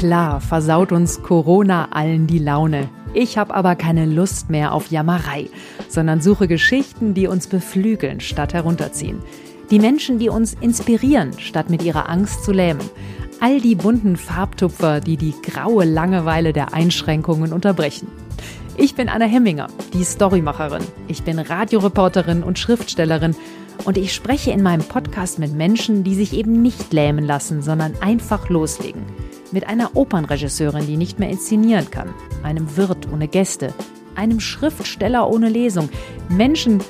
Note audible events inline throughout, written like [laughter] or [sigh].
Klar versaut uns Corona allen die Laune. Ich habe aber keine Lust mehr auf Jammerei, sondern suche Geschichten, die uns beflügeln statt herunterziehen. Die Menschen, die uns inspirieren, statt mit ihrer Angst zu lähmen. All die bunten Farbtupfer, die die graue Langeweile der Einschränkungen unterbrechen. Ich bin Anna Hemminger, die Storymacherin. Ich bin Radioreporterin und Schriftstellerin und ich spreche in meinem Podcast mit Menschen, die sich eben nicht lähmen lassen, sondern einfach loslegen. Mit einer Opernregisseurin, die nicht mehr inszenieren kann, einem Wirt ohne Gäste, einem Schriftsteller ohne Lesung, Menschen,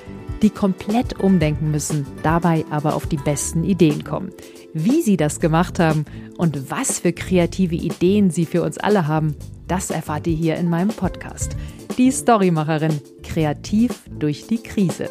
die komplett umdenken müssen, dabei aber auf die besten Ideen kommen. Wie sie das gemacht haben und was für kreative Ideen sie für uns alle haben, das erfahrt ihr hier in meinem Podcast. Die Storymacherin, kreativ durch die Krise.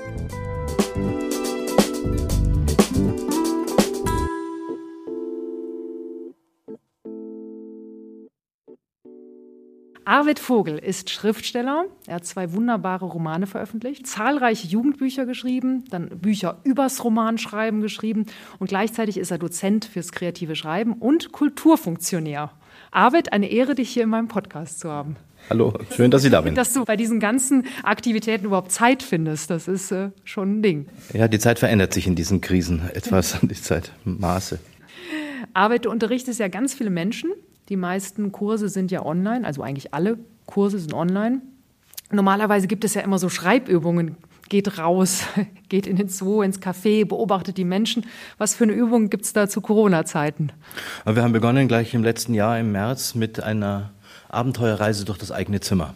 Arvid Vogel ist Schriftsteller. Er hat zwei wunderbare Romane veröffentlicht, zahlreiche Jugendbücher geschrieben, dann Bücher übers Romanschreiben geschrieben und gleichzeitig ist er Dozent fürs kreative Schreiben und Kulturfunktionär. Arvid, eine Ehre, dich hier in meinem Podcast zu haben. Hallo, schön, dass Sie da sind. Dass du bei diesen ganzen Aktivitäten überhaupt Zeit findest, das ist äh, schon ein Ding. Ja, die Zeit verändert sich in diesen Krisen etwas, [laughs] die Zeitmaße. Arvid, du unterrichtest ja ganz viele Menschen die meisten Kurse sind ja online, also eigentlich alle Kurse sind online. Normalerweise gibt es ja immer so Schreibübungen. Geht raus, [laughs] geht in den Zoo, ins Café, beobachtet die Menschen. Was für eine Übung gibt es da zu Corona-Zeiten? Wir haben begonnen gleich im letzten Jahr im März mit einer Abenteuerreise durch das eigene Zimmer.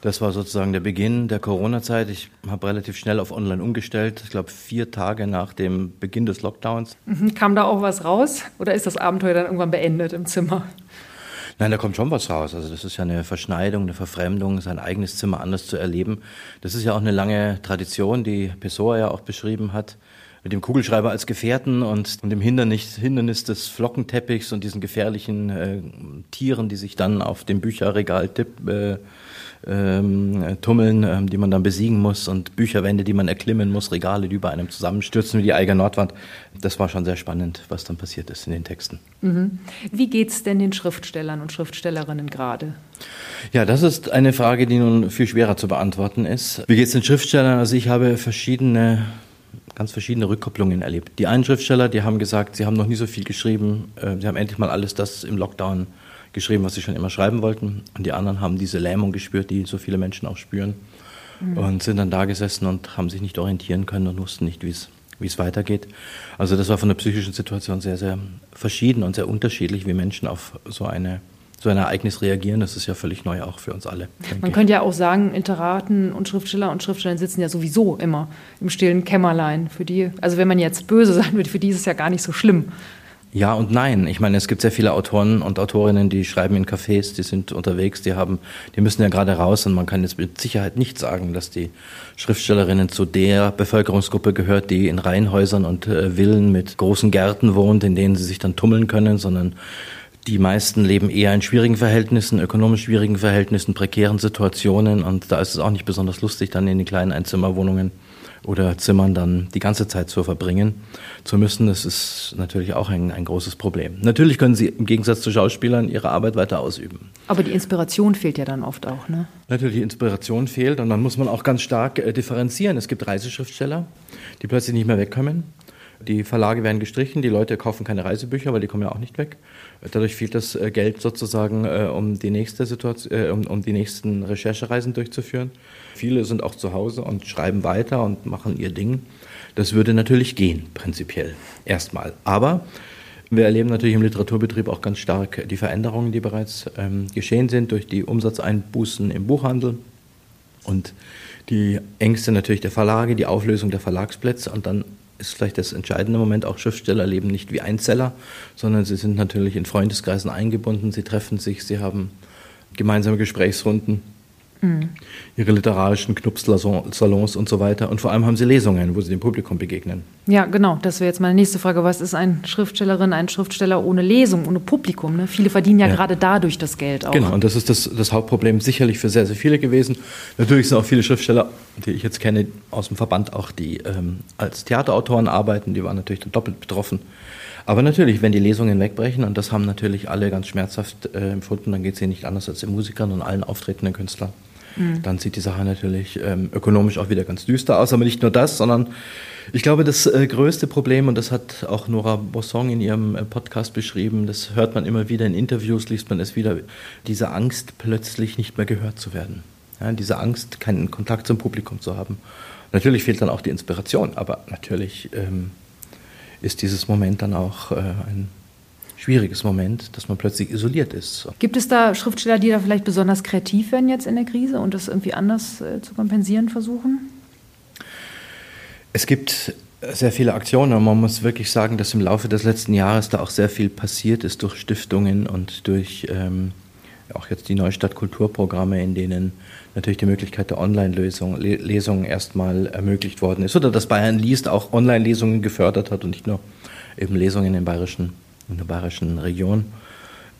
Das war sozusagen der Beginn der Corona-Zeit. Ich habe relativ schnell auf Online umgestellt. Ich glaube, vier Tage nach dem Beginn des Lockdowns. Mhm. Kam da auch was raus? Oder ist das Abenteuer dann irgendwann beendet im Zimmer? Nein, da kommt schon was raus. Also das ist ja eine Verschneidung, eine Verfremdung, sein eigenes Zimmer anders zu erleben. Das ist ja auch eine lange Tradition, die Pessoa ja auch beschrieben hat mit dem Kugelschreiber als Gefährten und, dem Hindernis, Hindernis des Flockenteppichs und diesen gefährlichen äh, Tieren, die sich dann auf dem Bücherregal tipp, äh, ähm, tummeln, ähm, die man dann besiegen muss und Bücherwände, die man erklimmen muss, Regale, die über einem zusammenstürzen wie die Eiger Nordwand. Das war schon sehr spannend, was dann passiert ist in den Texten. Mhm. Wie geht es denn den Schriftstellern und Schriftstellerinnen gerade? Ja, das ist eine Frage, die nun viel schwerer zu beantworten ist. Wie geht es den Schriftstellern? Also ich habe verschiedene ganz verschiedene Rückkopplungen erlebt. Die einen Schriftsteller, die haben gesagt, sie haben noch nie so viel geschrieben, äh, sie haben endlich mal alles das im Lockdown geschrieben, was sie schon immer schreiben wollten. Und die anderen haben diese Lähmung gespürt, die so viele Menschen auch spüren. Mhm. Und sind dann da gesessen und haben sich nicht orientieren können und wussten nicht, wie es weitergeht. Also das war von der psychischen Situation sehr, sehr verschieden und sehr unterschiedlich, wie Menschen auf so eine so ein Ereignis reagieren. Das ist ja völlig neu auch für uns alle. Man könnte ja auch sagen, Literaten und Schriftsteller und Schriftstellerinnen sitzen ja sowieso immer im stillen Kämmerlein. Für die, also wenn man jetzt böse [laughs] sein würde, für die ist es ja gar nicht so schlimm. Ja und nein. Ich meine, es gibt sehr viele Autoren und Autorinnen, die schreiben in Cafés, die sind unterwegs, die haben, die müssen ja gerade raus und man kann jetzt mit Sicherheit nicht sagen, dass die Schriftstellerinnen zu der Bevölkerungsgruppe gehört, die in Reihenhäusern und äh, Villen mit großen Gärten wohnt, in denen sie sich dann tummeln können, sondern die meisten leben eher in schwierigen Verhältnissen, ökonomisch schwierigen Verhältnissen, prekären Situationen und da ist es auch nicht besonders lustig, dann in die kleinen Einzimmerwohnungen oder Zimmern dann die ganze Zeit zu verbringen zu müssen, das ist natürlich auch ein, ein großes Problem. Natürlich können sie im Gegensatz zu Schauspielern ihre Arbeit weiter ausüben. Aber die Inspiration fehlt ja dann oft auch, ne? Natürlich, die Inspiration fehlt und dann muss man auch ganz stark äh, differenzieren. Es gibt Reiseschriftsteller, die plötzlich nicht mehr wegkommen. Die Verlage werden gestrichen, die Leute kaufen keine Reisebücher, weil die kommen ja auch nicht weg. Dadurch fehlt das äh, Geld sozusagen, äh, um die nächste Situation, um, um die nächsten Recherchereisen durchzuführen. Viele sind auch zu Hause und schreiben weiter und machen ihr Ding. Das würde natürlich gehen, prinzipiell, erstmal. Aber wir erleben natürlich im Literaturbetrieb auch ganz stark die Veränderungen, die bereits ähm, geschehen sind durch die Umsatzeinbußen im Buchhandel und die Ängste natürlich der Verlage, die Auflösung der Verlagsplätze und dann ist vielleicht das entscheidende Moment, auch Schriftsteller leben nicht wie Einzeller, sondern sie sind natürlich in Freundeskreisen eingebunden, sie treffen sich, sie haben gemeinsame Gesprächsrunden Mhm. Ihre literarischen Knupssalons und so weiter. Und vor allem haben sie Lesungen, wo sie dem Publikum begegnen. Ja, genau. Das wäre jetzt meine nächste Frage. Was ist ein Schriftstellerin, ein Schriftsteller ohne Lesung, ohne Publikum? Ne? Viele verdienen ja, ja, gerade dadurch das Geld auch. Genau, und das ist das, das Hauptproblem sicherlich für sehr, sehr viele gewesen. Natürlich sind auch viele Schriftsteller, die ich jetzt kenne, aus dem Verband auch, die ähm, als Theaterautoren arbeiten. Die waren natürlich dann doppelt betroffen. Aber natürlich, wenn die Lesungen wegbrechen, und das haben natürlich alle ganz schmerzhaft äh, empfunden, dann geht es ihnen nicht anders als den Musikern und allen auftretenden Künstlern. Mhm. Dann sieht die Sache natürlich ähm, ökonomisch auch wieder ganz düster aus. Aber nicht nur das, sondern ich glaube, das äh, größte Problem, und das hat auch Nora Bossong in ihrem äh, Podcast beschrieben, das hört man immer wieder in Interviews, liest man es wieder, diese Angst, plötzlich nicht mehr gehört zu werden. Ja, diese Angst, keinen Kontakt zum Publikum zu haben. Natürlich fehlt dann auch die Inspiration, aber natürlich ähm, ist dieses Moment dann auch äh, ein schwieriges Moment, dass man plötzlich isoliert ist. Gibt es da Schriftsteller, die da vielleicht besonders kreativ werden jetzt in der Krise und das irgendwie anders äh, zu kompensieren versuchen? Es gibt sehr viele Aktionen und man muss wirklich sagen, dass im Laufe des letzten Jahres da auch sehr viel passiert ist durch Stiftungen und durch ähm, auch jetzt die Neustadt Kulturprogramme, in denen natürlich die Möglichkeit der Online-Lesungen erstmal ermöglicht worden ist. Oder dass Bayern liest auch Online-Lesungen gefördert hat und nicht nur eben Lesungen in, bayerischen, in der bayerischen Region.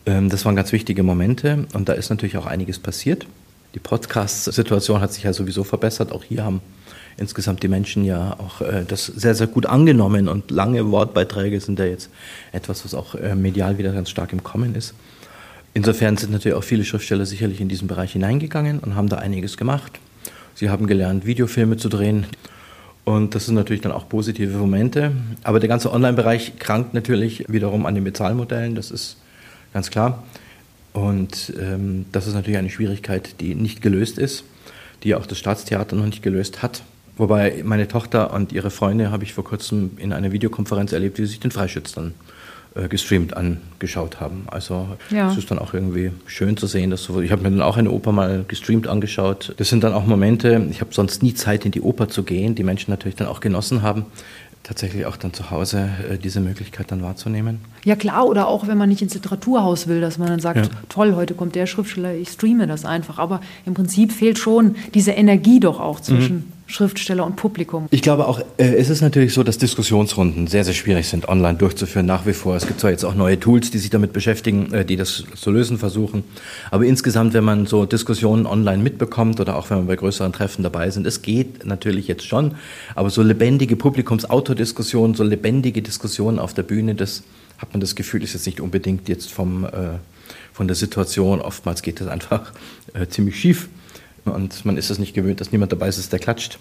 Ähm, das waren ganz wichtige Momente und da ist natürlich auch einiges passiert. Die Podcast-Situation hat sich ja sowieso verbessert. Auch hier haben insgesamt die Menschen ja auch äh, das sehr, sehr gut angenommen und lange Wortbeiträge sind ja jetzt etwas, was auch äh, medial wieder ganz stark im Kommen ist. Insofern sind natürlich auch viele Schriftsteller sicherlich in diesen Bereich hineingegangen und haben da einiges gemacht. Sie haben gelernt, Videofilme zu drehen. Und das sind natürlich dann auch positive Momente. Aber der ganze Online-Bereich krankt natürlich wiederum an den Bezahlmodellen, das ist ganz klar. Und ähm, das ist natürlich eine Schwierigkeit, die nicht gelöst ist, die auch das Staatstheater noch nicht gelöst hat. Wobei meine Tochter und ihre Freunde habe ich vor kurzem in einer Videokonferenz erlebt, wie sie sich den Freischütz dann äh, gestreamt angeschaut haben. Also ja. es ist dann auch irgendwie schön zu sehen, dass so, ich habe mir dann auch eine Oper mal gestreamt angeschaut. Das sind dann auch Momente, ich habe sonst nie Zeit in die Oper zu gehen, die Menschen natürlich dann auch genossen haben tatsächlich auch dann zu Hause äh, diese Möglichkeit dann wahrzunehmen. Ja klar, oder auch wenn man nicht ins Literaturhaus will, dass man dann sagt, ja. toll, heute kommt der Schriftsteller, ich streame das einfach. Aber im Prinzip fehlt schon diese Energie doch auch zwischen mhm. Schriftsteller und Publikum. Ich glaube auch, äh, es ist natürlich so, dass Diskussionsrunden sehr, sehr schwierig sind, online durchzuführen, nach wie vor. Es gibt zwar jetzt auch neue Tools, die sich damit beschäftigen, äh, die das zu lösen versuchen. Aber insgesamt, wenn man so Diskussionen online mitbekommt oder auch wenn man bei größeren Treffen dabei sind, es geht natürlich jetzt schon. Aber so lebendige Publikumsautodiskussionen, so lebendige Diskussionen auf der Bühne, das hat man das Gefühl, ist jetzt nicht unbedingt jetzt vom, äh, von der Situation. Oftmals geht das einfach äh, ziemlich schief. Und man ist es nicht gewöhnt, dass niemand dabei ist, der klatscht.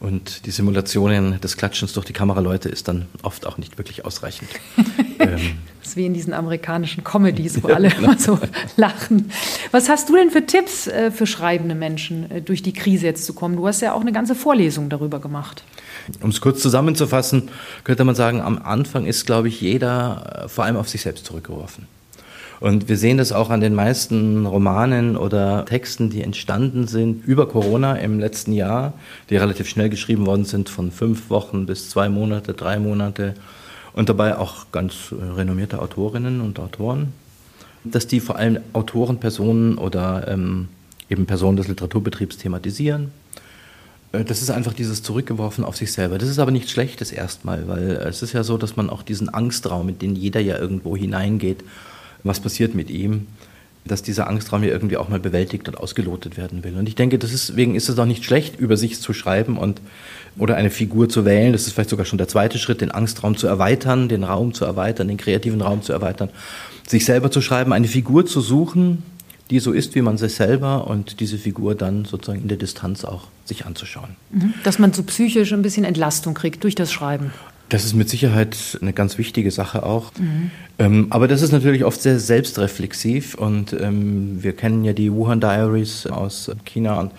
Und die Simulationen des Klatschens durch die Kameraleute ist dann oft auch nicht wirklich ausreichend. [laughs] ähm. Das ist wie in diesen amerikanischen Comedies, wo alle immer [laughs] so lachen. Was hast du denn für Tipps äh, für schreibende Menschen, äh, durch die Krise jetzt zu kommen? Du hast ja auch eine ganze Vorlesung darüber gemacht. Um es kurz zusammenzufassen, könnte man sagen, am Anfang ist, glaube ich, jeder äh, vor allem auf sich selbst zurückgeworfen. Und wir sehen das auch an den meisten Romanen oder Texten, die entstanden sind über Corona im letzten Jahr, die relativ schnell geschrieben worden sind, von fünf Wochen bis zwei Monate, drei Monate. Und dabei auch ganz renommierte Autorinnen und Autoren, dass die vor allem Autoren, Personen oder ähm, eben Personen des Literaturbetriebs thematisieren. Äh, das ist einfach dieses Zurückgeworfen auf sich selber. Das ist aber nichts Schlechtes erstmal, weil es ist ja so, dass man auch diesen Angstraum, in den jeder ja irgendwo hineingeht, was passiert mit ihm, dass dieser Angstraum ja irgendwie auch mal bewältigt und ausgelotet werden will. Und ich denke, deswegen ist es auch nicht schlecht, über sich zu schreiben und oder eine Figur zu wählen. Das ist vielleicht sogar schon der zweite Schritt, den Angstraum zu erweitern, den Raum zu erweitern, den kreativen Raum zu erweitern, sich selber zu schreiben, eine Figur zu suchen, die so ist wie man sich selber und diese Figur dann sozusagen in der Distanz auch sich anzuschauen. Mhm. Dass man so psychisch ein bisschen Entlastung kriegt durch das Schreiben. Das ist mit Sicherheit eine ganz wichtige Sache auch. Mhm. Ähm, aber das ist natürlich oft sehr selbstreflexiv und ähm, wir kennen ja die Wuhan Diaries aus China und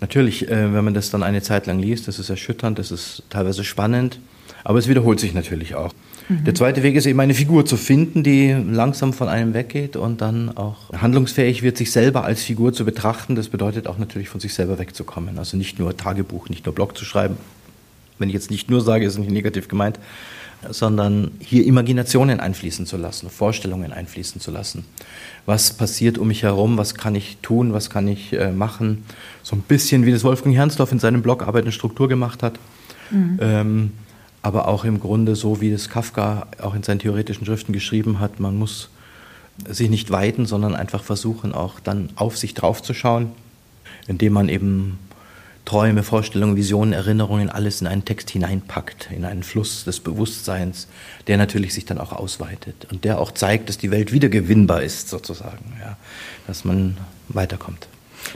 natürlich, äh, wenn man das dann eine Zeit lang liest, das ist erschütternd, das ist teilweise spannend, aber es wiederholt sich natürlich auch. Mhm. Der zweite Weg ist eben eine Figur zu finden, die langsam von einem weggeht und dann auch handlungsfähig wird, sich selber als Figur zu betrachten. Das bedeutet auch natürlich von sich selber wegzukommen. Also nicht nur Tagebuch, nicht nur Blog zu schreiben, wenn ich jetzt nicht nur sage, ist nicht negativ gemeint, sondern hier Imaginationen einfließen zu lassen, Vorstellungen einfließen zu lassen. Was passiert um mich herum? Was kann ich tun? Was kann ich äh, machen? So ein bisschen wie das Wolfgang Hernsdorf in seinem Blog Arbeit und Struktur gemacht hat. Mhm. Ähm, aber auch im Grunde so, wie das Kafka auch in seinen theoretischen Schriften geschrieben hat. Man muss sich nicht weiten, sondern einfach versuchen, auch dann auf sich draufzuschauen, indem man eben Träume, Vorstellungen, Visionen, Erinnerungen, alles in einen Text hineinpackt, in einen Fluss des Bewusstseins, der natürlich sich dann auch ausweitet und der auch zeigt, dass die Welt wieder gewinnbar ist, sozusagen, ja, dass man weiterkommt.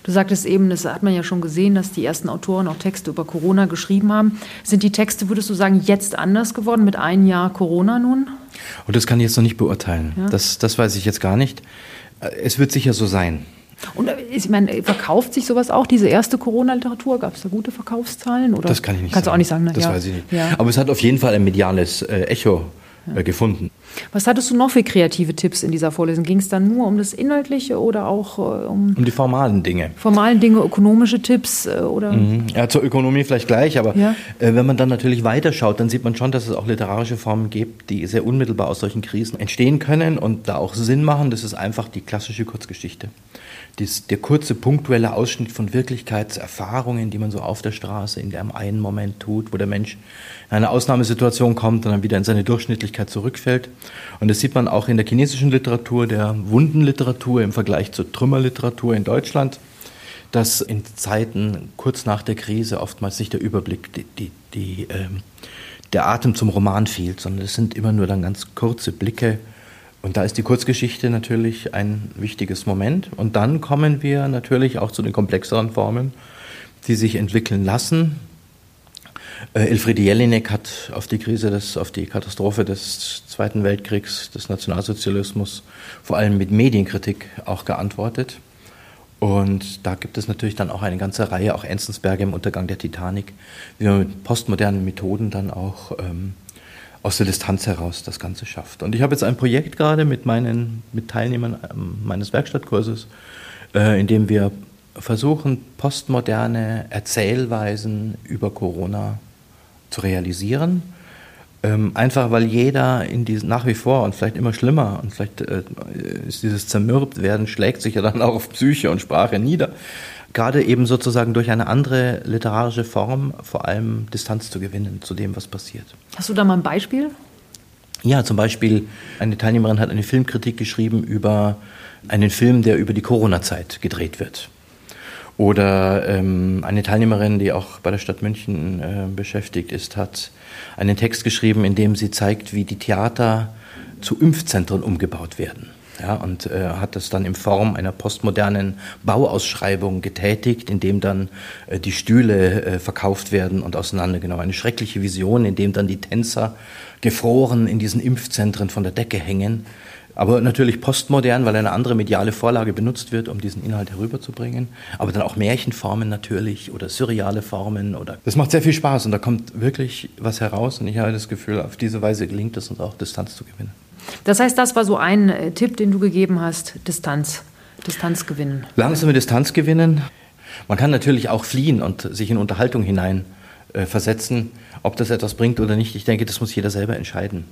Du sagtest eben, das hat man ja schon gesehen, dass die ersten Autoren auch Texte über Corona geschrieben haben. Sind die Texte, würdest du sagen, jetzt anders geworden mit einem Jahr Corona nun? Und das kann ich jetzt noch nicht beurteilen. Ja. Das, das weiß ich jetzt gar nicht. Es wird sicher so sein. Und äh, ich meine, verkauft sich sowas auch, diese erste Corona-Literatur? Gab es da gute Verkaufszahlen? Oder? Das kann ich nicht Kannst sagen. du auch nicht sagen. Ne? Das ja. weiß ich nicht. Ja. Aber es hat auf jeden Fall ein mediales äh, Echo äh, gefunden. Was hattest du noch für kreative Tipps in dieser Vorlesung? Ging es dann nur um das Inhaltliche oder auch äh, um. Um die formalen Dinge. Formalen Dinge, ökonomische Tipps äh, oder? Mhm. Ja, zur Ökonomie vielleicht gleich, aber ja. äh, wenn man dann natürlich weiterschaut, dann sieht man schon, dass es auch literarische Formen gibt, die sehr unmittelbar aus solchen Krisen entstehen können und da auch Sinn machen. Das ist einfach die klassische Kurzgeschichte dies, der kurze punktuelle Ausschnitt von Wirklichkeitserfahrungen, die man so auf der Straße in einem einen Moment tut, wo der Mensch in eine Ausnahmesituation kommt und dann wieder in seine Durchschnittlichkeit zurückfällt. Und das sieht man auch in der chinesischen Literatur, der Wundenliteratur im Vergleich zur Trümmerliteratur in Deutschland, dass in Zeiten kurz nach der Krise oftmals nicht der Überblick, die, die, die ähm, der Atem zum Roman fehlt, sondern es sind immer nur dann ganz kurze Blicke und da ist die Kurzgeschichte natürlich ein wichtiges Moment. Und dann kommen wir natürlich auch zu den komplexeren Formen, die sich entwickeln lassen. Äh, Elfriede Jelinek hat auf die Krise, des, auf die Katastrophe des Zweiten Weltkriegs, des Nationalsozialismus, vor allem mit Medienkritik auch geantwortet. Und da gibt es natürlich dann auch eine ganze Reihe, auch Enzensberger im Untergang der Titanic, wie man mit postmodernen Methoden dann auch ähm, aus der Distanz heraus das Ganze schafft. Und ich habe jetzt ein Projekt gerade mit meinen mit Teilnehmern ähm, meines Werkstattkurses, äh, in dem wir versuchen, postmoderne Erzählweisen über Corona zu realisieren. Ähm, einfach weil jeder in diesen, nach wie vor und vielleicht immer schlimmer und vielleicht äh, ist dieses Zermürbt schlägt sich ja dann auch auf Psyche und Sprache nieder gerade eben sozusagen durch eine andere literarische Form vor allem Distanz zu gewinnen zu dem, was passiert. Hast du da mal ein Beispiel? Ja, zum Beispiel eine Teilnehmerin hat eine Filmkritik geschrieben über einen Film, der über die Corona-Zeit gedreht wird. Oder ähm, eine Teilnehmerin, die auch bei der Stadt München äh, beschäftigt ist, hat einen Text geschrieben, in dem sie zeigt, wie die Theater zu Impfzentren umgebaut werden ja, und äh, hat das dann in Form einer postmodernen Bauausschreibung getätigt, in dem dann äh, die Stühle äh, verkauft werden und auseinandergenommen. Eine schreckliche Vision, in dem dann die Tänzer gefroren in diesen Impfzentren von der Decke hängen. Aber natürlich postmodern, weil eine andere mediale Vorlage benutzt wird, um diesen Inhalt herüberzubringen. Aber dann auch Märchenformen natürlich oder surreale Formen. Oder das macht sehr viel Spaß und da kommt wirklich was heraus. Und ich habe das Gefühl, auf diese Weise gelingt es uns auch, Distanz zu gewinnen. Das heißt, das war so ein äh, Tipp, den du gegeben hast, Distanz, Distanz gewinnen. Langsame Distanz gewinnen. Man kann natürlich auch fliehen und sich in Unterhaltung hinein äh, versetzen. Ob das etwas bringt oder nicht, ich denke, das muss jeder selber entscheiden.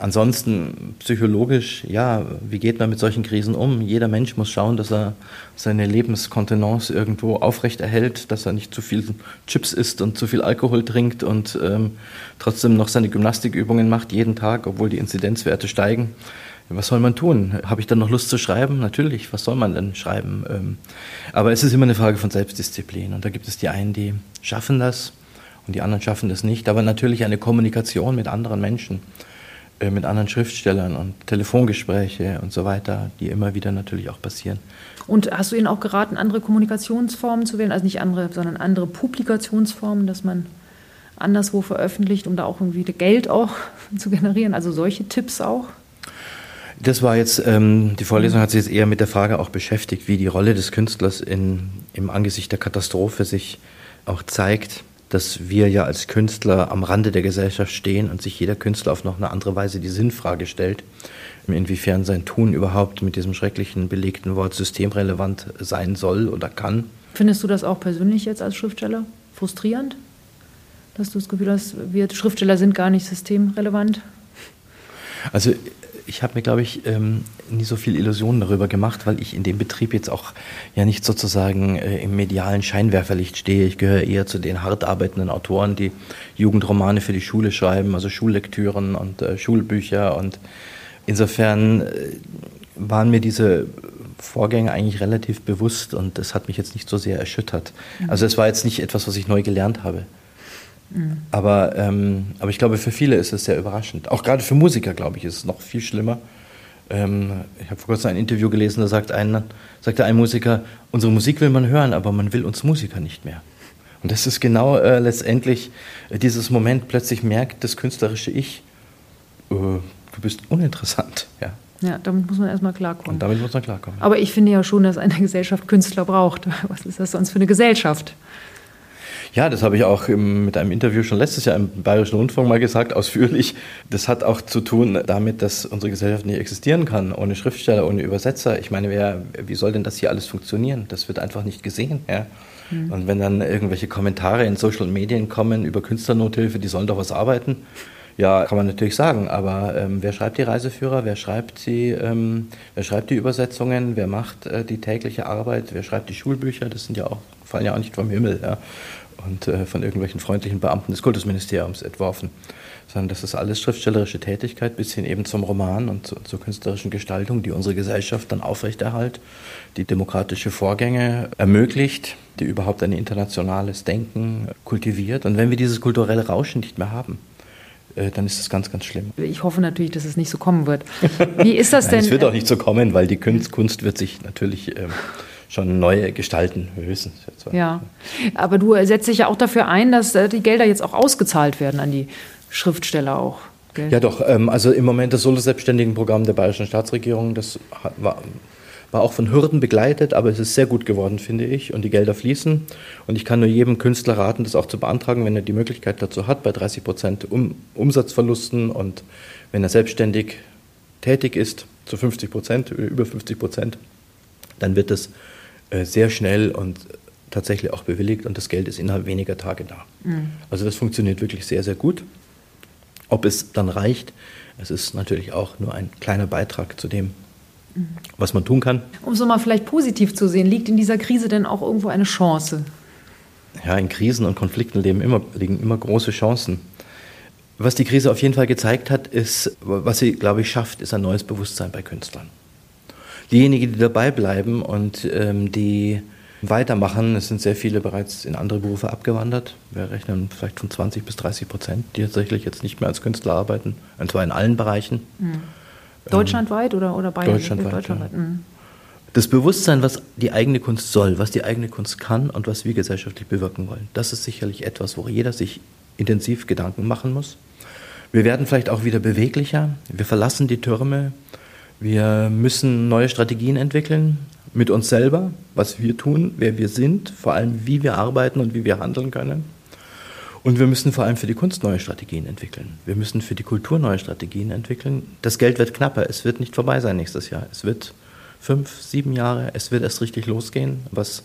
Ansonsten psychologisch, ja, wie geht man mit solchen Krisen um? Jeder Mensch muss schauen, dass er seine Lebenskontenance irgendwo aufrechterhält, dass er nicht zu viel Chips isst und zu viel Alkohol trinkt und ähm, trotzdem noch seine Gymnastikübungen macht jeden Tag, obwohl die Inzidenzwerte steigen. Was soll man tun? Habe ich dann noch Lust zu schreiben? Natürlich, was soll man denn schreiben? Ähm, aber es ist immer eine Frage von Selbstdisziplin. Und da gibt es die einen, die schaffen das und die anderen schaffen das nicht. Aber natürlich eine Kommunikation mit anderen Menschen mit anderen Schriftstellern und Telefongespräche und so weiter, die immer wieder natürlich auch passieren. Und hast du Ihnen auch geraten, andere Kommunikationsformen zu wählen? Also nicht andere, sondern andere Publikationsformen, dass man anderswo veröffentlicht, um da auch irgendwie Geld auch [laughs] zu generieren? Also solche Tipps auch? Das war jetzt, ähm, die Vorlesung hat sich jetzt eher mit der Frage auch beschäftigt, wie die Rolle des Künstlers in, im Angesicht der Katastrophe sich auch zeigt dass wir ja als Künstler am Rande der Gesellschaft stehen und sich jeder Künstler auf noch eine andere Weise die Sinnfrage stellt, inwiefern sein Tun überhaupt mit diesem schrecklichen belegten Wort systemrelevant sein soll oder kann. Findest du das auch persönlich jetzt als Schriftsteller frustrierend? Dass du das Gefühl hast, wir Schriftsteller sind gar nicht systemrelevant? Also ich habe mir, glaube ich, ähm, nie so viel Illusionen darüber gemacht, weil ich in dem Betrieb jetzt auch ja nicht sozusagen äh, im medialen Scheinwerferlicht stehe. Ich gehöre eher zu den hart arbeitenden Autoren, die Jugendromane für die Schule schreiben, also Schullektüren und äh, Schulbücher. Und insofern äh, waren mir diese Vorgänge eigentlich relativ bewusst und das hat mich jetzt nicht so sehr erschüttert. Mhm. Also es war jetzt nicht etwas, was ich neu gelernt habe. Mhm. Aber, ähm, aber ich glaube, für viele ist es sehr überraschend. Auch gerade für Musiker, glaube ich, ist es noch viel schlimmer. Ähm, ich habe vor kurzem ein Interview gelesen, da sagt ein, sagte ein Musiker, unsere Musik will man hören, aber man will uns Musiker nicht mehr. Und das ist genau äh, letztendlich äh, dieses Moment, plötzlich merkt das künstlerische Ich, äh, du bist uninteressant. Ja. Ja, damit muss man erstmal klarkommen. Und damit muss man klarkommen. Aber ich finde ja schon, dass eine Gesellschaft Künstler braucht. [laughs] Was ist das sonst für eine Gesellschaft? Ja, das habe ich auch im, mit einem Interview schon letztes Jahr im Bayerischen Rundfunk mal gesagt, ausführlich. Das hat auch zu tun damit, dass unsere Gesellschaft nicht existieren kann, ohne Schriftsteller, ohne Übersetzer. Ich meine, wer, wie soll denn das hier alles funktionieren? Das wird einfach nicht gesehen. Ja? Mhm. Und wenn dann irgendwelche Kommentare in Social Medien kommen über Künstlernothilfe, die sollen doch was arbeiten, ja, kann man natürlich sagen, aber ähm, wer schreibt die Reiseführer, wer schreibt die, ähm, wer schreibt die Übersetzungen, wer macht äh, die tägliche Arbeit, wer schreibt die Schulbücher, das sind ja auch, fallen ja auch nicht vom Himmel ja, und äh, von irgendwelchen freundlichen Beamten des Kultusministeriums entworfen, sondern das ist alles schriftstellerische Tätigkeit bis hin eben zum Roman und zu, zur künstlerischen Gestaltung, die unsere Gesellschaft dann aufrechterhält, die demokratische Vorgänge ermöglicht, die überhaupt ein internationales Denken kultiviert. Und wenn wir dieses kulturelle Rauschen nicht mehr haben, äh, dann ist das ganz, ganz schlimm. Ich hoffe natürlich, dass es nicht so kommen wird. Wie ist das [laughs] denn? es wird auch nicht so kommen, weil die Kunst, Kunst wird sich natürlich ähm, schon neu gestalten, höchstens. Ja, aber du setzt dich ja auch dafür ein, dass äh, die Gelder jetzt auch ausgezahlt werden an die Schriftsteller auch. Gell? Ja, doch. Ähm, also im Moment das Solo-Selbstständigen-Programm der Bayerischen Staatsregierung, das war war auch von Hürden begleitet, aber es ist sehr gut geworden, finde ich. Und die Gelder fließen. Und ich kann nur jedem Künstler raten, das auch zu beantragen, wenn er die Möglichkeit dazu hat, bei 30 Prozent um, Umsatzverlusten und wenn er selbstständig tätig ist, zu 50 Prozent, über 50 Prozent, dann wird es äh, sehr schnell und tatsächlich auch bewilligt und das Geld ist innerhalb weniger Tage da. Mhm. Also das funktioniert wirklich sehr, sehr gut. Ob es dann reicht, es ist natürlich auch nur ein kleiner Beitrag zu dem, was man tun kann. Um es mal vielleicht positiv zu sehen, liegt in dieser Krise denn auch irgendwo eine Chance? Ja, in Krisen und Konflikten liegen immer, liegen immer große Chancen. Was die Krise auf jeden Fall gezeigt hat, ist, was sie, glaube ich, schafft, ist ein neues Bewusstsein bei Künstlern. Diejenigen, die dabei bleiben und ähm, die weitermachen, es sind sehr viele bereits in andere Berufe abgewandert. Wir rechnen vielleicht von 20 bis 30 Prozent, die tatsächlich jetzt nicht mehr als Künstler arbeiten, und zwar in allen Bereichen. Mhm. Deutschlandweit oder, oder Bayern? Deutschlandweit. Deutschlandweit. Ja. Mhm. Das Bewusstsein, was die eigene Kunst soll, was die eigene Kunst kann und was wir gesellschaftlich bewirken wollen, das ist sicherlich etwas, wo jeder sich intensiv Gedanken machen muss. Wir werden vielleicht auch wieder beweglicher. Wir verlassen die Türme. Wir müssen neue Strategien entwickeln mit uns selber, was wir tun, wer wir sind, vor allem wie wir arbeiten und wie wir handeln können. Und wir müssen vor allem für die Kunst neue Strategien entwickeln. Wir müssen für die Kultur neue Strategien entwickeln. Das Geld wird knapper. Es wird nicht vorbei sein nächstes Jahr. Es wird fünf, sieben Jahre. Es wird erst richtig losgehen, was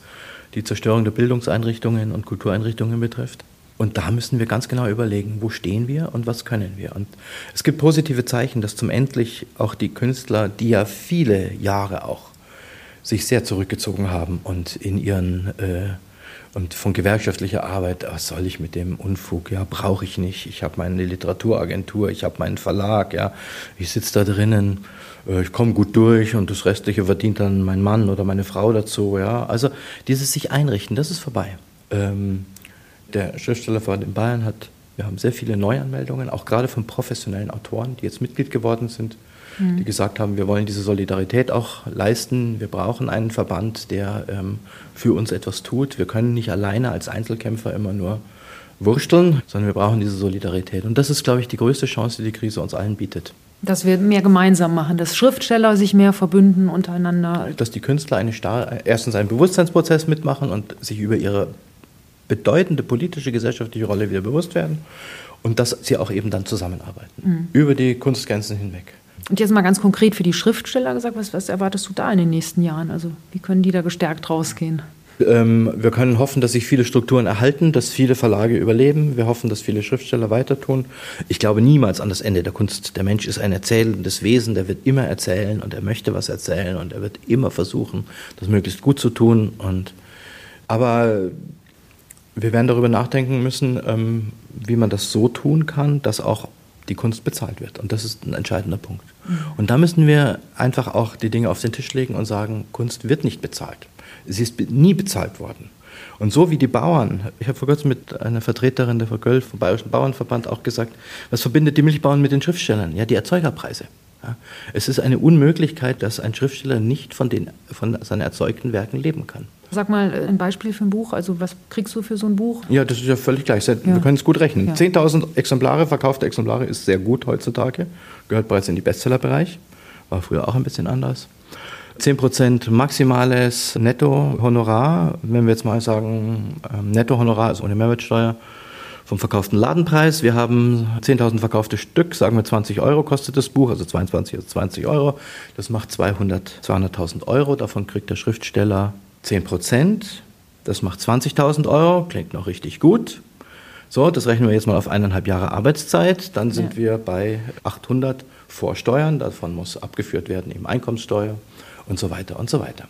die Zerstörung der Bildungseinrichtungen und Kultureinrichtungen betrifft. Und da müssen wir ganz genau überlegen, wo stehen wir und was können wir. Und es gibt positive Zeichen, dass zum endlich auch die Künstler, die ja viele Jahre auch sich sehr zurückgezogen haben und in ihren äh, und von gewerkschaftlicher Arbeit, was soll ich mit dem Unfug? Ja, brauche ich nicht. Ich habe meine Literaturagentur, ich habe meinen Verlag, ja, ich sitze da drinnen, äh, ich komme gut durch und das Restliche verdient dann mein Mann oder meine Frau dazu. Ja, also dieses sich einrichten, das ist vorbei. Ähm, der Schriftstellerverband in Bayern hat, wir haben sehr viele Neuanmeldungen, auch gerade von professionellen Autoren, die jetzt Mitglied geworden sind die gesagt haben, wir wollen diese Solidarität auch leisten. Wir brauchen einen Verband, der ähm, für uns etwas tut. Wir können nicht alleine als Einzelkämpfer immer nur wursteln, sondern wir brauchen diese Solidarität. Und das ist, glaube ich, die größte Chance, die die Krise uns allen bietet. Dass wir mehr gemeinsam machen, dass Schriftsteller sich mehr verbünden untereinander. Dass die Künstler eine erstens einen Bewusstseinsprozess mitmachen und sich über ihre bedeutende politische, gesellschaftliche Rolle wieder bewusst werden und dass sie auch eben dann zusammenarbeiten, mhm. über die Kunstgrenzen hinweg. Und jetzt mal ganz konkret für die Schriftsteller gesagt, was, was erwartest du da in den nächsten Jahren? Also wie können die da gestärkt rausgehen? Ähm, wir können hoffen, dass sich viele Strukturen erhalten, dass viele Verlage überleben. Wir hoffen, dass viele Schriftsteller weiter tun. Ich glaube niemals an das Ende der Kunst. Der Mensch ist ein erzählendes Wesen, der wird immer erzählen und er möchte was erzählen und er wird immer versuchen, das möglichst gut zu tun. Und, aber wir werden darüber nachdenken müssen, ähm, wie man das so tun kann, dass auch die Kunst bezahlt wird. Und das ist ein entscheidender Punkt. Mhm. Und da müssen wir einfach auch die Dinge auf den Tisch legen und sagen, Kunst wird nicht bezahlt. Sie ist nie bezahlt worden. Und so wie die Bauern, ich habe vor kurzem mit einer Vertreterin der Vergöll vom Bayerischen Bauernverband auch gesagt, was verbindet die Milchbauern mit den Schriftstellern? Ja, die Erzeugerpreise. Ja, es ist eine Unmöglichkeit, dass ein Schriftsteller nicht von, den, von seinen erzeugten Werken leben kann. Sag mal ein Beispiel für ein Buch. Also was kriegst du für so ein Buch? Ja, das ist ja völlig gleich. Wir ja. können es gut rechnen. Ja. 10.000 Exemplare, verkaufte Exemplare ist sehr gut heutzutage. Gehört bereits in die Bestsellerbereich. War früher auch ein bisschen anders. 10% maximales Nettohonorar, wenn wir jetzt mal sagen, ähm, Nettohonorar ist ohne Mehrwertsteuer vom verkauften Ladenpreis. Wir haben 10.000 verkaufte Stück, sagen wir 20 Euro kostet das Buch, also 22 ist 20 Euro. Das macht 200.000 200 Euro. Davon kriegt der Schriftsteller 10%. Das macht 20.000 Euro, klingt noch richtig gut. So, das rechnen wir jetzt mal auf eineinhalb Jahre Arbeitszeit. Dann sind ja. wir bei 800 Vorsteuern. Davon muss abgeführt werden eben Einkommenssteuer und so weiter und so weiter.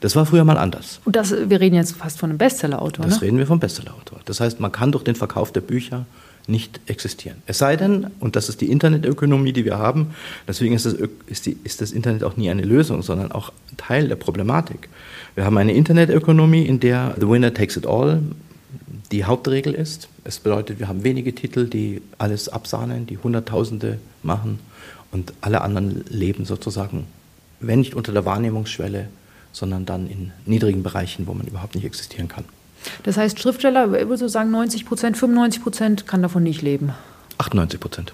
Das war früher mal anders. Und das, wir reden jetzt fast von einem Bestsellerautor. Das ne? reden wir vom Bestsellerautor. Das heißt, man kann durch den Verkauf der Bücher nicht existieren. Es sei denn, und das ist die Internetökonomie, die wir haben, deswegen ist das, ist, die, ist das Internet auch nie eine Lösung, sondern auch Teil der Problematik. Wir haben eine Internetökonomie, in der the winner takes it all die Hauptregel ist. Es bedeutet, wir haben wenige Titel, die alles absahnen, die Hunderttausende machen und alle anderen leben sozusagen wenn nicht unter der Wahrnehmungsschwelle, sondern dann in niedrigen Bereichen, wo man überhaupt nicht existieren kann. Das heißt, Schriftsteller, würde so sagen, 90 Prozent, 95 Prozent kann davon nicht leben. 98 Prozent.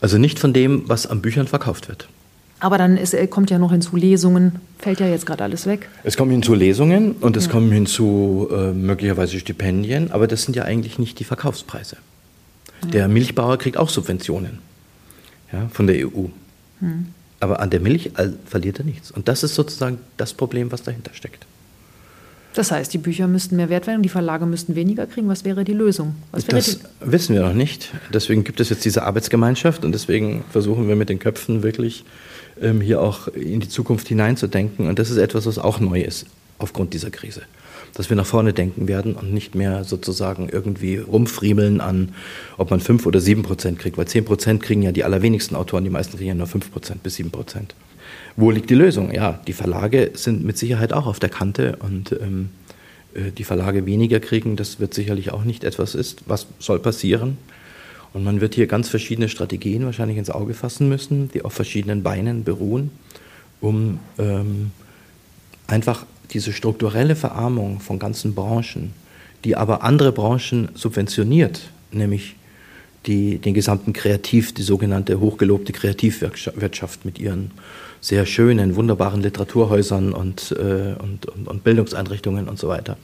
Also nicht von dem, was an Büchern verkauft wird. Aber dann ist, äh, kommt ja noch hinzu Lesungen, fällt ja jetzt gerade alles weg. Es kommen hinzu Lesungen und es ja. kommen hinzu äh, möglicherweise Stipendien, aber das sind ja eigentlich nicht die Verkaufspreise. Ja. Der Milchbauer kriegt auch Subventionen ja, von der EU. Hm. Aber an der Milch verliert er nichts. Und das ist sozusagen das Problem, was dahinter steckt. Das heißt, die Bücher müssten mehr wert werden, die Verlage müssten weniger kriegen. Was wäre die Lösung? das die wissen wir noch nicht. Deswegen gibt es jetzt diese Arbeitsgemeinschaft und deswegen versuchen wir mit den Köpfen wirklich ähm, hier auch in die Zukunft hineinzudenken. Und das ist etwas, was auch neu ist aufgrund dieser Krise dass wir nach vorne denken werden und nicht mehr sozusagen irgendwie rumfriemeln an, ob man 5 oder 7 Prozent kriegt, weil 10 Prozent kriegen ja die allerwenigsten Autoren, die meisten kriegen ja nur 5 Prozent bis 7 Prozent. Wo liegt die Lösung? Ja, die Verlage sind mit Sicherheit auch auf der Kante und ähm, äh, die Verlage weniger kriegen, das wird sicherlich auch nicht etwas ist. Was soll passieren? Und man wird hier ganz verschiedene Strategien wahrscheinlich ins Auge fassen müssen, die auf verschiedenen Beinen beruhen, um ähm, einfach diese strukturelle Verarmung von ganzen Branchen, die aber andere Branchen subventioniert, nämlich die, den gesamten Kreativ, die sogenannte hochgelobte Kreativwirtschaft mit ihren sehr schönen, wunderbaren Literaturhäusern und, äh, und, und, und Bildungseinrichtungen und so weiter.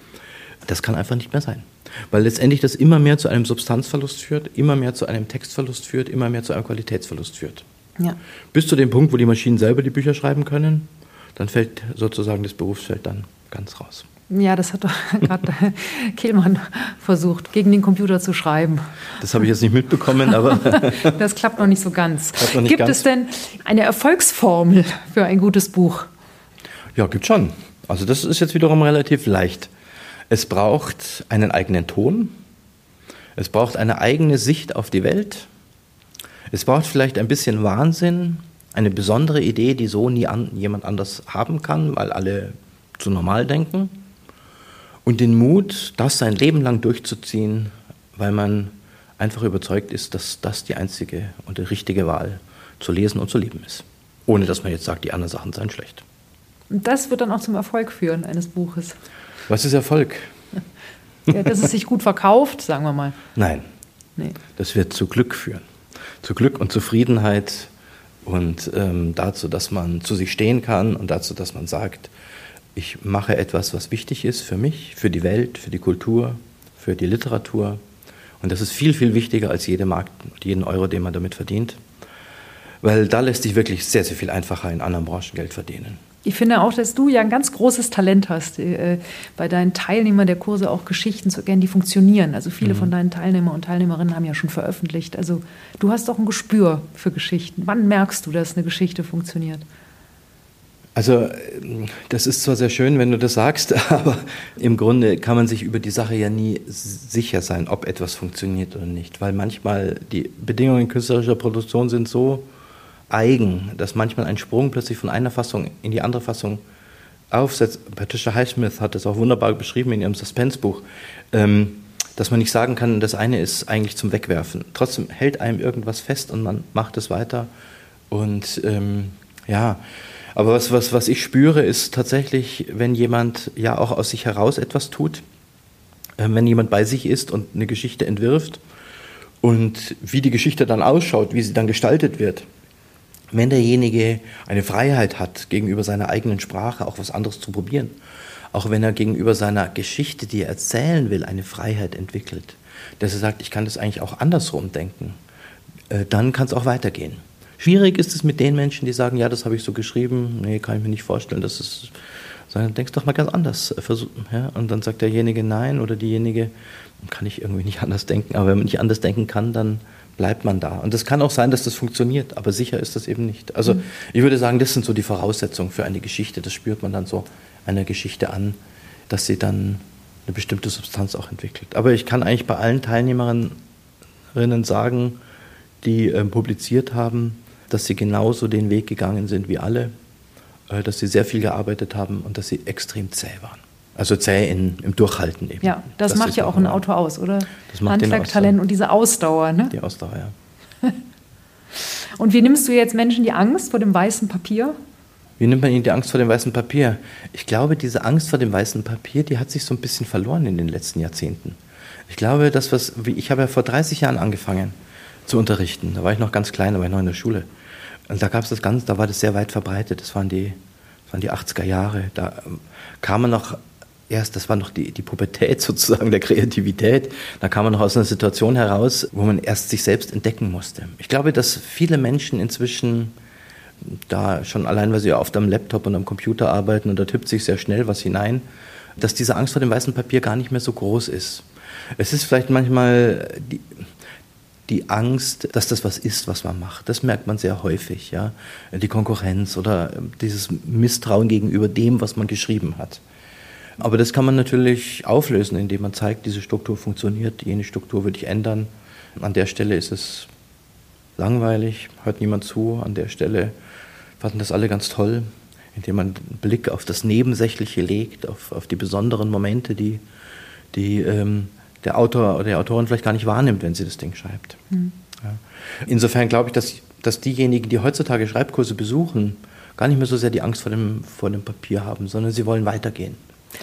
Das kann einfach nicht mehr sein. Weil letztendlich das immer mehr zu einem Substanzverlust führt, immer mehr zu einem Textverlust führt, immer mehr zu einem Qualitätsverlust führt. Ja. Bis zu dem Punkt, wo die Maschinen selber die Bücher schreiben können dann fällt sozusagen das Berufsfeld dann ganz raus. Ja, das hat doch [laughs] gerade [laughs] Kehlmann versucht, gegen den Computer zu schreiben. Das habe ich jetzt nicht mitbekommen, aber. [laughs] das klappt noch nicht so ganz. Nicht gibt ganz. es denn eine Erfolgsformel für ein gutes Buch? Ja, gibt schon. Also, das ist jetzt wiederum relativ leicht. Es braucht einen eigenen Ton. Es braucht eine eigene Sicht auf die Welt. Es braucht vielleicht ein bisschen Wahnsinn eine besondere Idee, die so nie an, jemand anders haben kann, weil alle zu normal denken. Und den Mut, das sein Leben lang durchzuziehen, weil man einfach überzeugt ist, dass das die einzige und die richtige Wahl zu lesen und zu leben ist. Ohne dass man jetzt sagt, die anderen Sachen seien schlecht. Und das wird dann auch zum Erfolg führen eines Buches. Was ist Erfolg? [laughs] ja, dass es sich gut verkauft, sagen wir mal. Nein. Nee. Das wird zu Glück führen. Zu Glück und Zufriedenheit und ähm, dazu, dass man zu sich stehen kann und dazu, dass man sagt, ich mache etwas, was wichtig ist für mich, für die Welt, für die Kultur, für die Literatur. Und das ist viel, viel wichtiger als jede Markt und jeden Euro, den man damit verdient. Weil da lässt sich wirklich sehr, sehr viel einfacher in anderen Branchen Geld verdienen ich finde auch, dass du ja ein ganz großes Talent hast, äh, bei deinen Teilnehmern der Kurse auch Geschichten zu erkennen, die funktionieren. Also viele mhm. von deinen Teilnehmer und Teilnehmerinnen haben ja schon veröffentlicht. Also du hast doch ein Gespür für Geschichten. Wann merkst du, dass eine Geschichte funktioniert? Also das ist zwar sehr schön, wenn du das sagst, [laughs] aber im Grunde kann man sich über die Sache ja nie sicher sein, ob etwas funktioniert oder nicht, weil manchmal die Bedingungen künstlerischer Produktion sind so eigen, dass manchmal ein Sprung plötzlich von einer Fassung in die andere Fassung aufsetzt. Patricia Highsmith hat das auch wunderbar beschrieben in ihrem Suspensebuch, ähm, dass man nicht sagen kann, das eine ist eigentlich zum Wegwerfen. Trotzdem hält einem irgendwas fest und man macht es weiter und ähm, ja, aber was, was, was ich spüre, ist tatsächlich, wenn jemand ja auch aus sich heraus etwas tut, äh, wenn jemand bei sich ist und eine Geschichte entwirft und wie die Geschichte dann ausschaut, wie sie dann gestaltet wird, wenn derjenige eine Freiheit hat, gegenüber seiner eigenen Sprache auch was anderes zu probieren, auch wenn er gegenüber seiner Geschichte, die er erzählen will, eine Freiheit entwickelt, dass er sagt, ich kann das eigentlich auch andersrum denken, äh, dann kann es auch weitergehen. Schwierig ist es mit den Menschen, die sagen, ja, das habe ich so geschrieben, nee, kann ich mir nicht vorstellen, das ist, dann denkst doch mal ganz anders. Äh? Und dann sagt derjenige nein oder diejenige, kann ich irgendwie nicht [laughs] anders denken. Aber wenn man nicht anders denken kann, dann bleibt man da. Und es kann auch sein, dass das funktioniert, aber sicher ist das eben nicht. Also mhm. ich würde sagen, das sind so die Voraussetzungen für eine Geschichte. Das spürt man dann so einer Geschichte an, dass sie dann eine bestimmte Substanz auch entwickelt. Aber ich kann eigentlich bei allen Teilnehmerinnen sagen, die äh, publiziert haben, dass sie genauso den Weg gegangen sind wie alle, äh, dass sie sehr viel gearbeitet haben und dass sie extrem zäh waren. Also zäh in, im Durchhalten eben. Ja, das, das macht ja auch ein Auto aus, oder? Das macht Handwerk, Talent und diese Ausdauer, ne? Die Ausdauer, ja. [laughs] und wie nimmst du jetzt Menschen die Angst vor dem weißen Papier? Wie nimmt man ihnen die Angst vor dem weißen Papier? Ich glaube, diese Angst vor dem weißen Papier, die hat sich so ein bisschen verloren in den letzten Jahrzehnten. Ich glaube, das was, ich habe ja vor 30 Jahren angefangen zu unterrichten. Da war ich noch ganz klein, da war ich noch in der Schule. Und da gab es das Ganze, da war das sehr weit verbreitet. Das waren die, das waren die 80er Jahre. Da ähm, kam man noch erst, das war noch die, die Pubertät [laughs] sozusagen der Kreativität. Da kam man noch aus einer Situation heraus, wo man erst sich selbst entdecken musste. Ich glaube, dass viele Menschen inzwischen da schon allein, weil sie auf dem Laptop und am Computer arbeiten und da tippt sich sehr schnell was hinein, dass diese Angst vor dem weißen Papier gar nicht mehr so groß ist. Es ist vielleicht manchmal die, die Angst, dass das was ist, was man macht. Das merkt man sehr häufig, ja. Die Konkurrenz oder dieses Misstrauen gegenüber dem, was man geschrieben hat. Aber das kann man natürlich auflösen, indem man zeigt, diese Struktur funktioniert, jene Struktur würde ich ändern. An der Stelle ist es langweilig, hört niemand zu. An der Stelle fanden das alle ganz toll, indem man einen Blick auf das Nebensächliche legt, auf, auf die besonderen Momente, die, die ähm, der Autor oder der Autorin vielleicht gar nicht wahrnimmt, wenn sie das Ding schreibt. Mhm. Ja. Insofern glaube ich, dass, dass diejenigen, die heutzutage Schreibkurse besuchen, gar nicht mehr so sehr die Angst vor dem, vor dem Papier haben, sondern sie wollen weitergehen.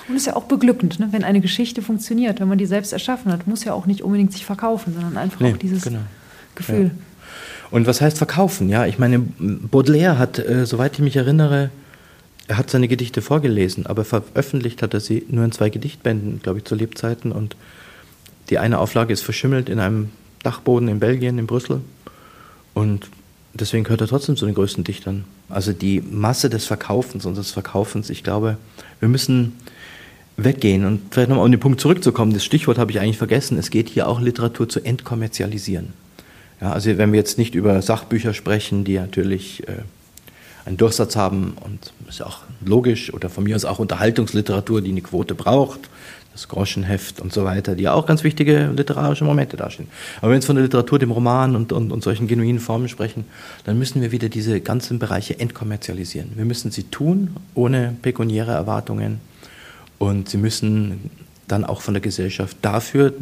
Und es ist ja auch beglückend, ne? wenn eine Geschichte funktioniert, wenn man die selbst erschaffen hat, muss ja auch nicht unbedingt sich verkaufen, sondern einfach nee, auch dieses genau. Gefühl. Ja. Und was heißt verkaufen? Ja, ich meine, Baudelaire hat, äh, soweit ich mich erinnere, er hat seine Gedichte vorgelesen, aber veröffentlicht hat er sie nur in zwei Gedichtbänden, glaube ich, zu Lebzeiten. Und die eine Auflage ist verschimmelt in einem Dachboden in Belgien, in Brüssel. Und deswegen gehört er trotzdem zu den größten Dichtern. Also die Masse des Verkaufens und des Verkaufens, ich glaube, wir müssen weggehen. Und vielleicht nochmal um den Punkt zurückzukommen, das Stichwort habe ich eigentlich vergessen, es geht hier auch Literatur zu entkommerzialisieren. Ja, also wenn wir jetzt nicht über Sachbücher sprechen, die natürlich äh, einen Durchsatz haben und ist ja auch logisch, oder von mir aus auch Unterhaltungsliteratur, die eine Quote braucht, das Groschenheft und so weiter, die auch ganz wichtige literarische Momente darstellen. Aber wenn wir von der Literatur, dem Roman und, und, und solchen genuinen Formen sprechen, dann müssen wir wieder diese ganzen Bereiche entkommerzialisieren. Wir müssen sie tun, ohne pekuniäre Erwartungen. Und sie müssen dann auch von der Gesellschaft dafür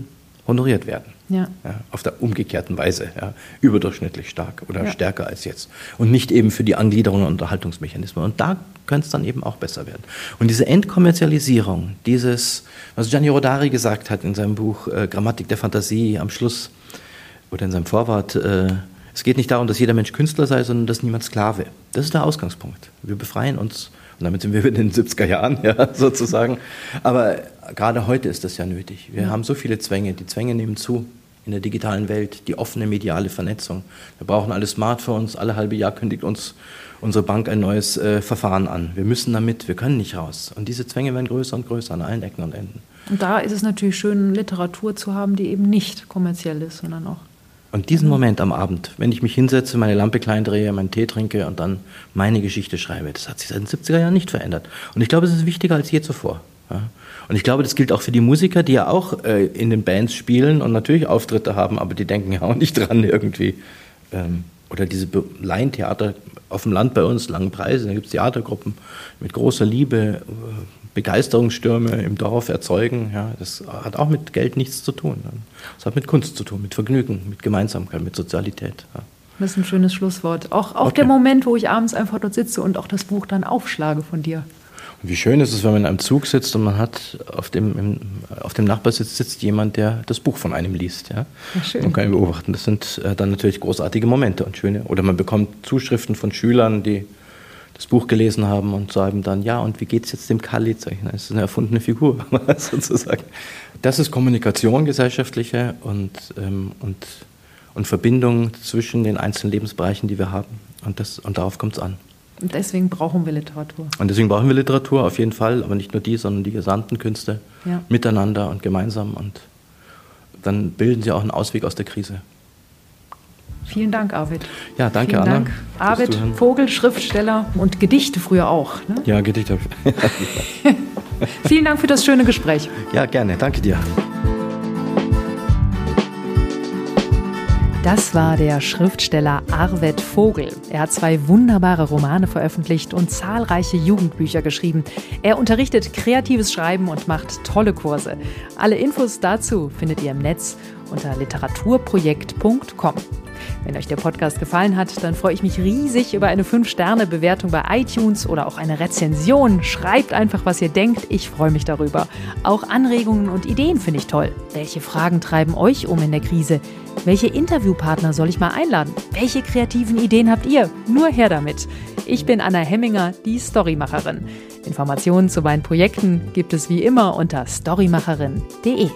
honoriert werden. Ja. ja. auf der umgekehrten Weise, ja, überdurchschnittlich stark oder ja. stärker als jetzt. Und nicht eben für die Angliederung und Unterhaltungsmechanismen. Und da könnte es dann eben auch besser werden. Und diese Entkommerzialisierung, dieses, was Gianni Rodari gesagt hat in seinem Buch äh, Grammatik der Fantasie am Schluss oder in seinem Vorwort, äh, es geht nicht darum, dass jeder Mensch Künstler sei, sondern dass niemand Sklave. Das ist der Ausgangspunkt. Wir befreien uns und damit sind wir in den 70er Jahren, [laughs] ja, sozusagen. Aber gerade heute ist das ja nötig. Wir haben so viele Zwänge. Die Zwänge nehmen zu in der digitalen Welt, die offene mediale Vernetzung. Wir brauchen alle Smartphones. Alle halbe Jahr kündigt uns unsere Bank ein neues äh, Verfahren an. Wir müssen damit, wir können nicht raus. Und diese Zwänge werden größer und größer an allen Ecken und Enden. Und da ist es natürlich schön, Literatur zu haben, die eben nicht kommerziell ist, sondern auch Und diesen Moment am Abend, wenn ich mich hinsetze, meine Lampe klein drehe, meinen Tee trinke und dann meine Geschichte schreibe, das hat sich seit den 70er Jahren nicht verändert. Und ich glaube, es ist wichtiger als je zuvor. Ja. Und ich glaube, das gilt auch für die Musiker, die ja auch äh, in den Bands spielen und natürlich Auftritte haben, aber die denken ja auch nicht dran irgendwie. Ähm, oder diese Laientheater auf dem Land bei uns, langen Preise, da gibt es Theatergruppen mit großer Liebe, äh, Begeisterungsstürme im Dorf erzeugen. Ja, das hat auch mit Geld nichts zu tun. Das hat mit Kunst zu tun, mit Vergnügen, mit Gemeinsamkeit, mit Sozialität. Ja. Das ist ein schönes Schlusswort. Auch, auch okay. der Moment, wo ich abends einfach dort sitze und auch das Buch dann aufschlage von dir. Wie schön ist es, wenn man in einem Zug sitzt und man hat auf dem, im, auf dem Nachbarsitz sitzt jemand, der das Buch von einem liest. Ja? ja schön. Man kann ihn beobachten. Das sind äh, dann natürlich großartige Momente und schöne. Oder man bekommt Zuschriften von Schülern, die das Buch gelesen haben und sagen dann, ja, und wie geht es jetzt dem Kali? Das ist eine erfundene Figur, [laughs] sozusagen. Das ist Kommunikation, gesellschaftliche und, ähm, und, und Verbindung zwischen den einzelnen Lebensbereichen, die wir haben. Und, das, und darauf kommt es an. Und deswegen brauchen wir Literatur. Und deswegen brauchen wir Literatur, auf jeden Fall, aber nicht nur die, sondern die gesamten Künste ja. miteinander und gemeinsam. Und dann bilden sie auch einen Ausweg aus der Krise. Vielen Dank, Arvid. Ja, danke, Vielen Anna. Dank. Arvid Vogel, Schriftsteller und Gedichte früher auch. Ne? Ja, Gedichte. [laughs] Vielen Dank für das schöne Gespräch. Ja, gerne. Danke dir. Das war der Schriftsteller Arvid Vogel. Er hat zwei wunderbare Romane veröffentlicht und zahlreiche Jugendbücher geschrieben. Er unterrichtet kreatives Schreiben und macht tolle Kurse. Alle Infos dazu findet ihr im Netz unter literaturprojekt.com. Wenn euch der Podcast gefallen hat, dann freue ich mich riesig über eine 5-Sterne-Bewertung bei iTunes oder auch eine Rezension. Schreibt einfach, was ihr denkt. Ich freue mich darüber. Auch Anregungen und Ideen finde ich toll. Welche Fragen treiben euch um in der Krise? Welche Interviewpartner soll ich mal einladen? Welche kreativen Ideen habt ihr? Nur her damit. Ich bin Anna Hemminger, die Storymacherin. Informationen zu meinen Projekten gibt es wie immer unter storymacherin.de.